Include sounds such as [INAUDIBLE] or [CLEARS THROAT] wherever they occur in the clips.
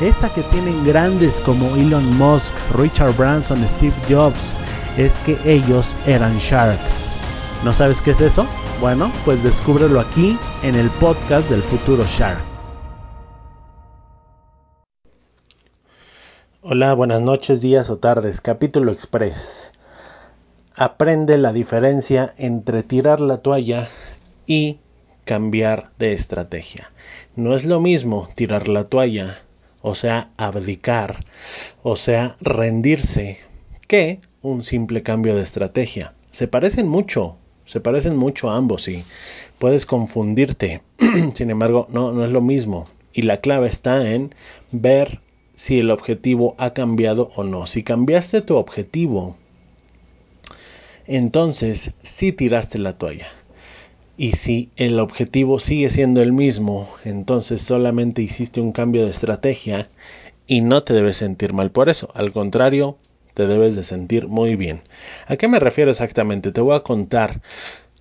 esa que tienen grandes como Elon Musk, Richard Branson, Steve Jobs, es que ellos eran sharks. ¿No sabes qué es eso? Bueno, pues descúbrelo aquí en el podcast del futuro Shark. Hola, buenas noches, días o tardes. Capítulo Express. Aprende la diferencia entre tirar la toalla y cambiar de estrategia. No es lo mismo tirar la toalla o sea, abdicar, o sea, rendirse, que un simple cambio de estrategia. Se parecen mucho, se parecen mucho a ambos y puedes confundirte. [CLEARS THROAT] Sin embargo, no, no es lo mismo. Y la clave está en ver si el objetivo ha cambiado o no. Si cambiaste tu objetivo, entonces sí tiraste la toalla. Y si el objetivo sigue siendo el mismo, entonces solamente hiciste un cambio de estrategia y no te debes sentir mal por eso. Al contrario, te debes de sentir muy bien. ¿A qué me refiero exactamente? Te voy a contar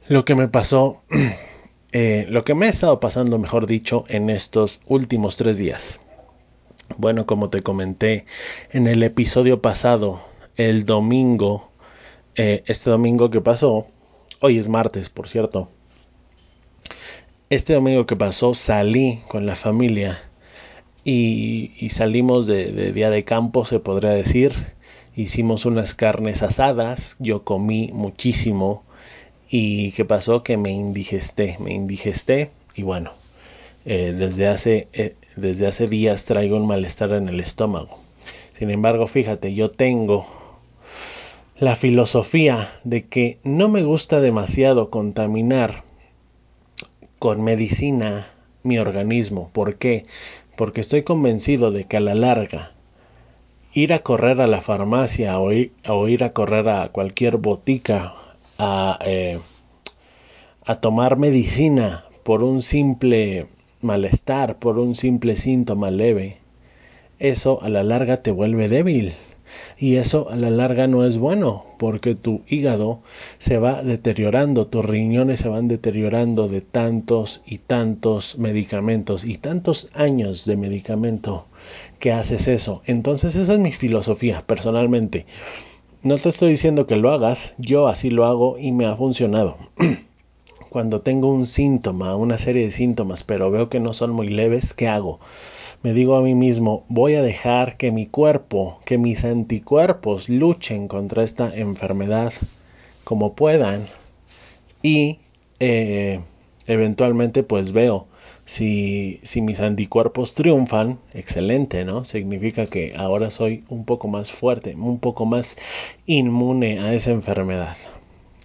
lo que me pasó, [CLEARS THROAT] eh, lo que me ha estado pasando, mejor dicho, en estos últimos tres días. Bueno, como te comenté en el episodio pasado, el domingo, eh, este domingo que pasó, hoy es martes, por cierto, este domingo que pasó salí con la familia y, salimos de, día de campo, se podría decir. Hicimos unas carnes asadas, yo comí muchísimo y ¿qué pasó? Que me indigesté, me indigesté y bueno, eh, desde, hace, eh, desde hace días traigo un malestar en el estómago. Sin embargo, fíjate, yo tengo la filosofía de que no me gusta demasiado contaminar con medicina mi organismo. ¿Por qué? Porque estoy convencido de que a la larga ir a correr a la farmacia o ir, a correr a cualquier botica a, eh, a tomar medicina por un simple malestar, por un simple síntoma leve, eso a la larga te vuelve débil y eso a la larga no es bueno porque tu hígado se va deteriorando, tus riñones se van deteriorando de tantos y tantos medicamentos y tantos años de medicamento que haces eso. Entonces esa es mi filosofía personalmente. No te estoy diciendo que lo hagas, yo así lo hago y me ha funcionado. [CLEARS THROAT] Cuando tengo un síntoma, una serie de síntomas, pero veo que no son muy leves, ¿qué hago? Me digo a mí mismo, voy a dejar que mi cuerpo, que mis anticuerpos luchen contra esta enfermedad como puedan y eh, eventualmente pues veo si, si mis anticuerpos triunfan, excelente, ¿no? Significa que ahora soy un poco más fuerte, un poco más inmune a esa enfermedad.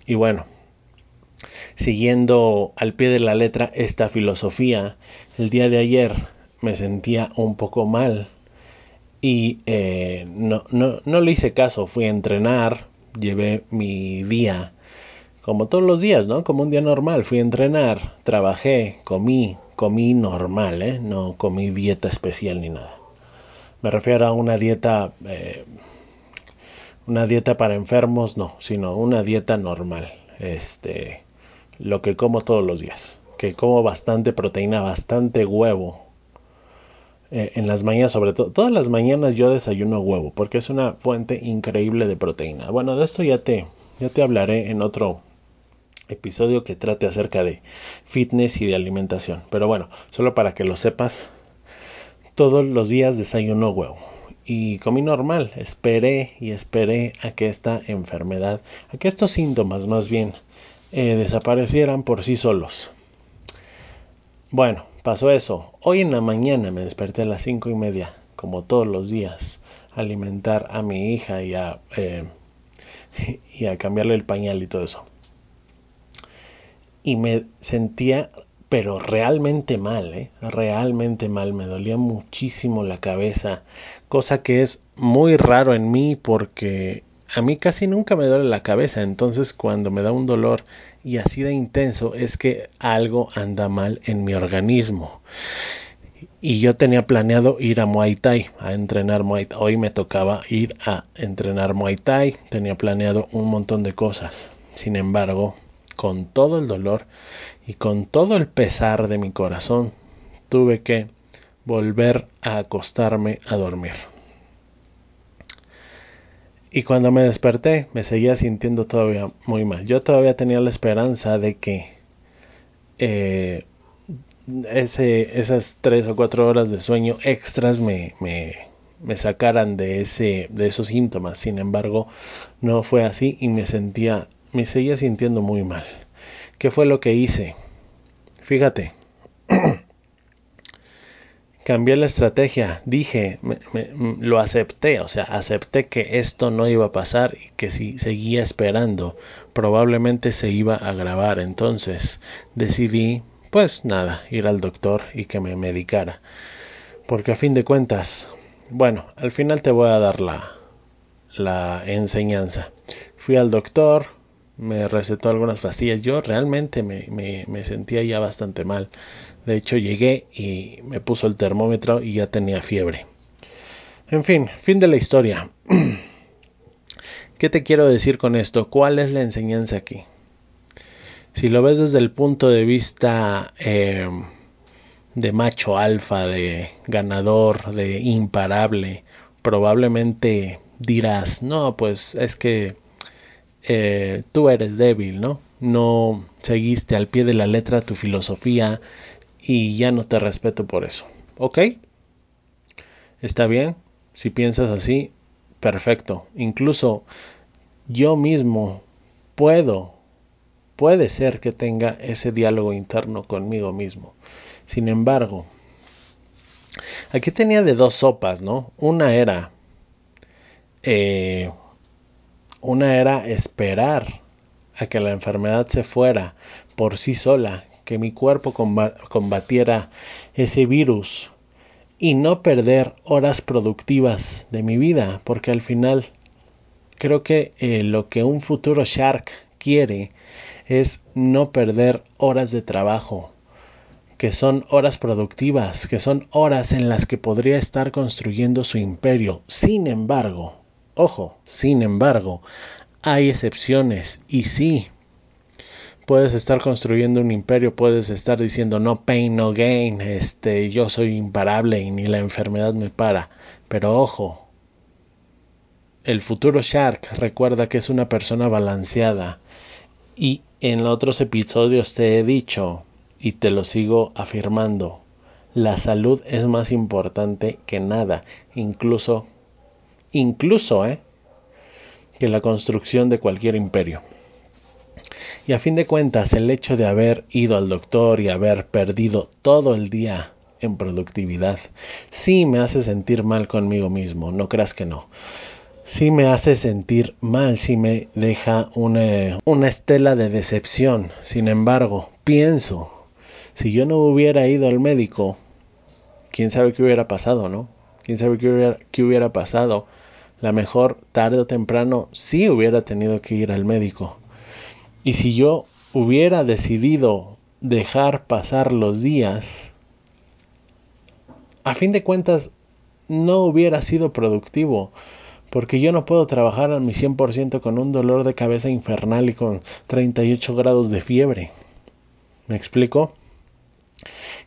Y bueno, siguiendo al pie de la letra esta filosofía, el día de ayer me sentía un poco mal y eh, no, no, no le hice caso, fui a entrenar, llevé mi día como todos los días, ¿no? Como un día normal, fui a entrenar, trabajé, comí, comí normal, ¿eh? No comí dieta especial ni nada. Me refiero a una dieta, eh, una dieta para enfermos, no, sino una dieta normal. Este, lo que como todos los días, que como bastante proteína, bastante huevo, eh, en las mañanas, sobre todo, todas las mañanas yo desayuno huevo, porque es una fuente increíble de proteína. Bueno, de esto ya te, ya te hablaré en otro episodio que trate acerca de fitness y de alimentación. Pero bueno, solo para que lo sepas, todos los días desayuno huevo. y comí normal. Esperé y esperé a que esta enfermedad, a que estos síntomas más bien, eh, desaparecieran por sí solos. Bueno, pasó eso. Hoy en la mañana me desperté a las cinco y media, como todos los días, a alimentar a mi hija y a, eh, [LAUGHS] y a cambiarle el pañal y todo eso. Y me sentía pero realmente mal, ¿eh? realmente mal, me dolía muchísimo la cabeza, cosa que es muy raro en mí porque a mí casi nunca me duele la cabeza, entonces cuando me da un dolor y así de intenso es que algo anda mal en mi organismo. Y yo tenía planeado ir a Muay Thai, a entrenar Muay Thai. Hoy me tocaba ir a entrenar Muay Thai, tenía planeado un montón de cosas. Sin embargo, con todo el dolor y con todo el pesar de mi corazón, tuve que volver a acostarme a dormir. Y cuando me desperté me seguía sintiendo todavía muy mal. Yo todavía tenía la esperanza de que eh, ese, esas tres o cuatro horas de sueño extras me, me, me, sacaran de, ese, de esos síntomas. Sin embargo, no fue así y me sentía, me seguía sintiendo muy mal. ¿Qué fue lo que hice? Fíjate. Cambié la estrategia, dije, lo acepté, o sea, acepté que esto no iba a pasar y que si seguía esperando, probablemente se iba a agravar. Entonces decidí, pues nada, ir al doctor y que me medicara. Porque a fin de cuentas, bueno, al final te voy a dar la, la enseñanza. Fui al doctor, me recetó algunas pastillas. Yo realmente me, me, sentía ya bastante mal. De hecho, llegué y me puso el termómetro y ya tenía fiebre. En fin, fin de la historia. [CLEARS THROAT] ¿Qué te quiero decir con esto? ¿Cuál es la enseñanza aquí? Si lo ves desde el punto de vista eh, de macho alfa, de ganador, de imparable, probablemente dirás, no, pues es que eh, tú eres débil, ¿no? No seguiste al pie de la letra tu filosofía y ya no te respeto por eso. ¿Ok? ¿Está bien? Si piensas así, perfecto. Incluso yo mismo puedo, puede ser que tenga ese diálogo interno conmigo mismo. Sin embargo, aquí tenía de dos sopas, ¿no? Una era eh, una era esperar a que la enfermedad se fuera por sí sola, que mi cuerpo combatiera ese virus y no perder horas productivas de mi vida, porque al final creo que eh, lo que un futuro Shark quiere es no perder horas de trabajo, que son horas productivas, que son horas en las que podría estar construyendo su imperio. Sin embargo, Ojo, sin embargo, hay excepciones y sí, puedes estar construyendo un imperio, puedes estar diciendo no pain, no gain, este, yo soy imparable y ni la enfermedad me para. Pero ojo, el futuro Shark recuerda que es una persona balanceada y en otros episodios te he dicho y te lo sigo afirmando, la salud es más importante que nada, incluso incluso ¿eh? Que la construcción de cualquier imperio. Y a fin de cuentas, el hecho de haber ido al doctor y haber perdido todo el día en productividad, sí me hace sentir mal conmigo mismo, no creas que no. Sí me hace sentir mal, sí me deja una, estela de decepción. Sin embargo, pienso, si yo no hubiera ido al médico, quién sabe qué hubiera pasado, ¿no? Quién sabe qué hubiera pasado la mejor tarde o temprano sí hubiera tenido que ir al médico. Y si yo hubiera decidido dejar pasar los días, a fin de cuentas no hubiera sido productivo, porque yo no puedo trabajar a mi 100% con un dolor de cabeza infernal y con 38 grados de fiebre. ¿Me explico?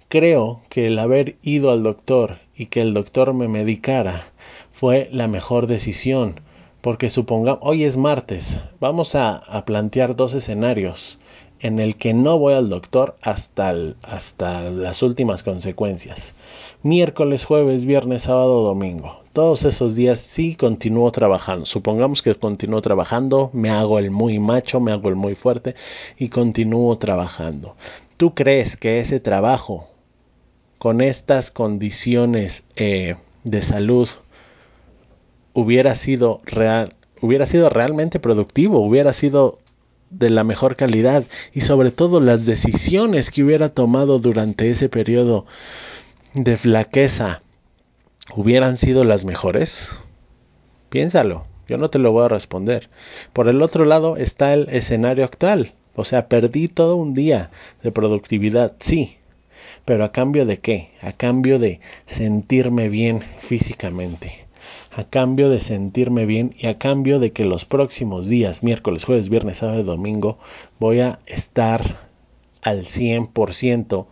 Creo que el haber ido al doctor y que el doctor me medicara fue la mejor decisión, porque supongamos, hoy es martes, vamos a, plantear dos escenarios en el que no voy al doctor hasta, hasta las últimas consecuencias. miércoles, jueves, viernes, sábado, domingo. Todos esos días sí continúo trabajando. Supongamos que continúo trabajando, me hago el muy macho, me hago el muy fuerte y continúo trabajando. ¿Tú crees que ese trabajo con estas condiciones eh, de salud hubiera sido real, hubiera sido realmente productivo, hubiera sido de la mejor calidad y sobre todo las decisiones que hubiera tomado durante ese periodo de flaqueza hubieran sido las mejores? Piénsalo, yo no te lo voy a responder. Por el otro lado está el escenario actual, o sea, perdí todo un día de productividad, sí, pero a cambio de qué? A cambio de sentirme bien físicamente a cambio de sentirme bien y a cambio de que los próximos días, miércoles, jueves, viernes, sábado y domingo, voy a estar al 100%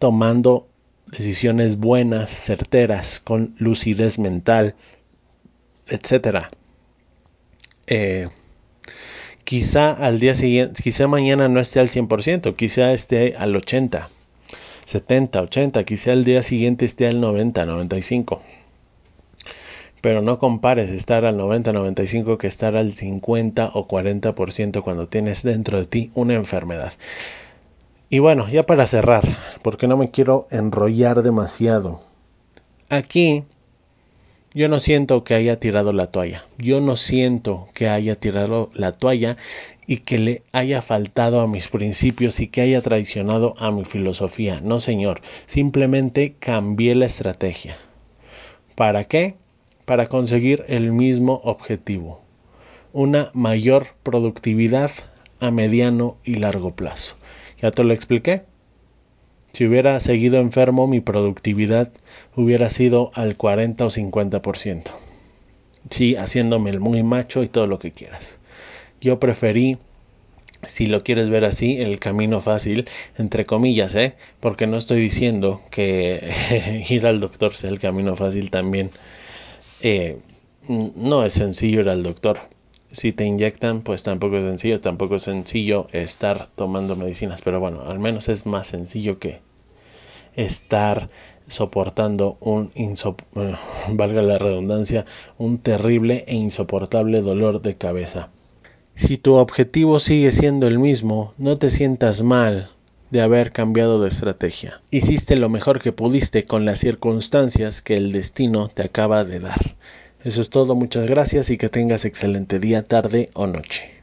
tomando decisiones buenas, certeras, con lucidez mental, etcétera. Eh, quizá al día siguiente, quizá mañana no esté al 100%, quizá esté al 80, 70, 80, quizá al día siguiente esté al 90, 95 pero no compares estar al 90-95 que estar al 50 o 40% cuando tienes dentro de ti una enfermedad. Y bueno, ya para cerrar, porque no me quiero enrollar demasiado. Aquí yo no siento que haya tirado la toalla. Yo no siento que haya tirado la toalla y que le haya faltado a mis principios y que haya traicionado a mi filosofía. No, señor. Simplemente cambié la estrategia. ¿Para qué? Para conseguir el mismo objetivo, una mayor productividad a mediano y largo plazo. Ya te lo expliqué. Si hubiera seguido enfermo, mi productividad hubiera sido al 40 o 50%. Sí, haciéndome el muy macho y todo lo que quieras. Yo preferí, si lo quieres ver así, el camino fácil, entre comillas, ¿eh? Porque no estoy diciendo que [LAUGHS] ir al doctor sea el camino fácil también eh, no es sencillo ir al doctor. Si te inyectan, pues tampoco es sencillo, tampoco es sencillo estar tomando medicinas, pero bueno, al menos es más sencillo que estar soportando un [LAUGHS] valga la redundancia, un terrible e insoportable dolor de cabeza. Si tu objetivo sigue siendo el mismo, no te sientas mal de haber cambiado de estrategia. Hiciste lo mejor que pudiste con las circunstancias que el destino te acaba de dar. Eso es todo, muchas gracias y que tengas excelente día, tarde o noche.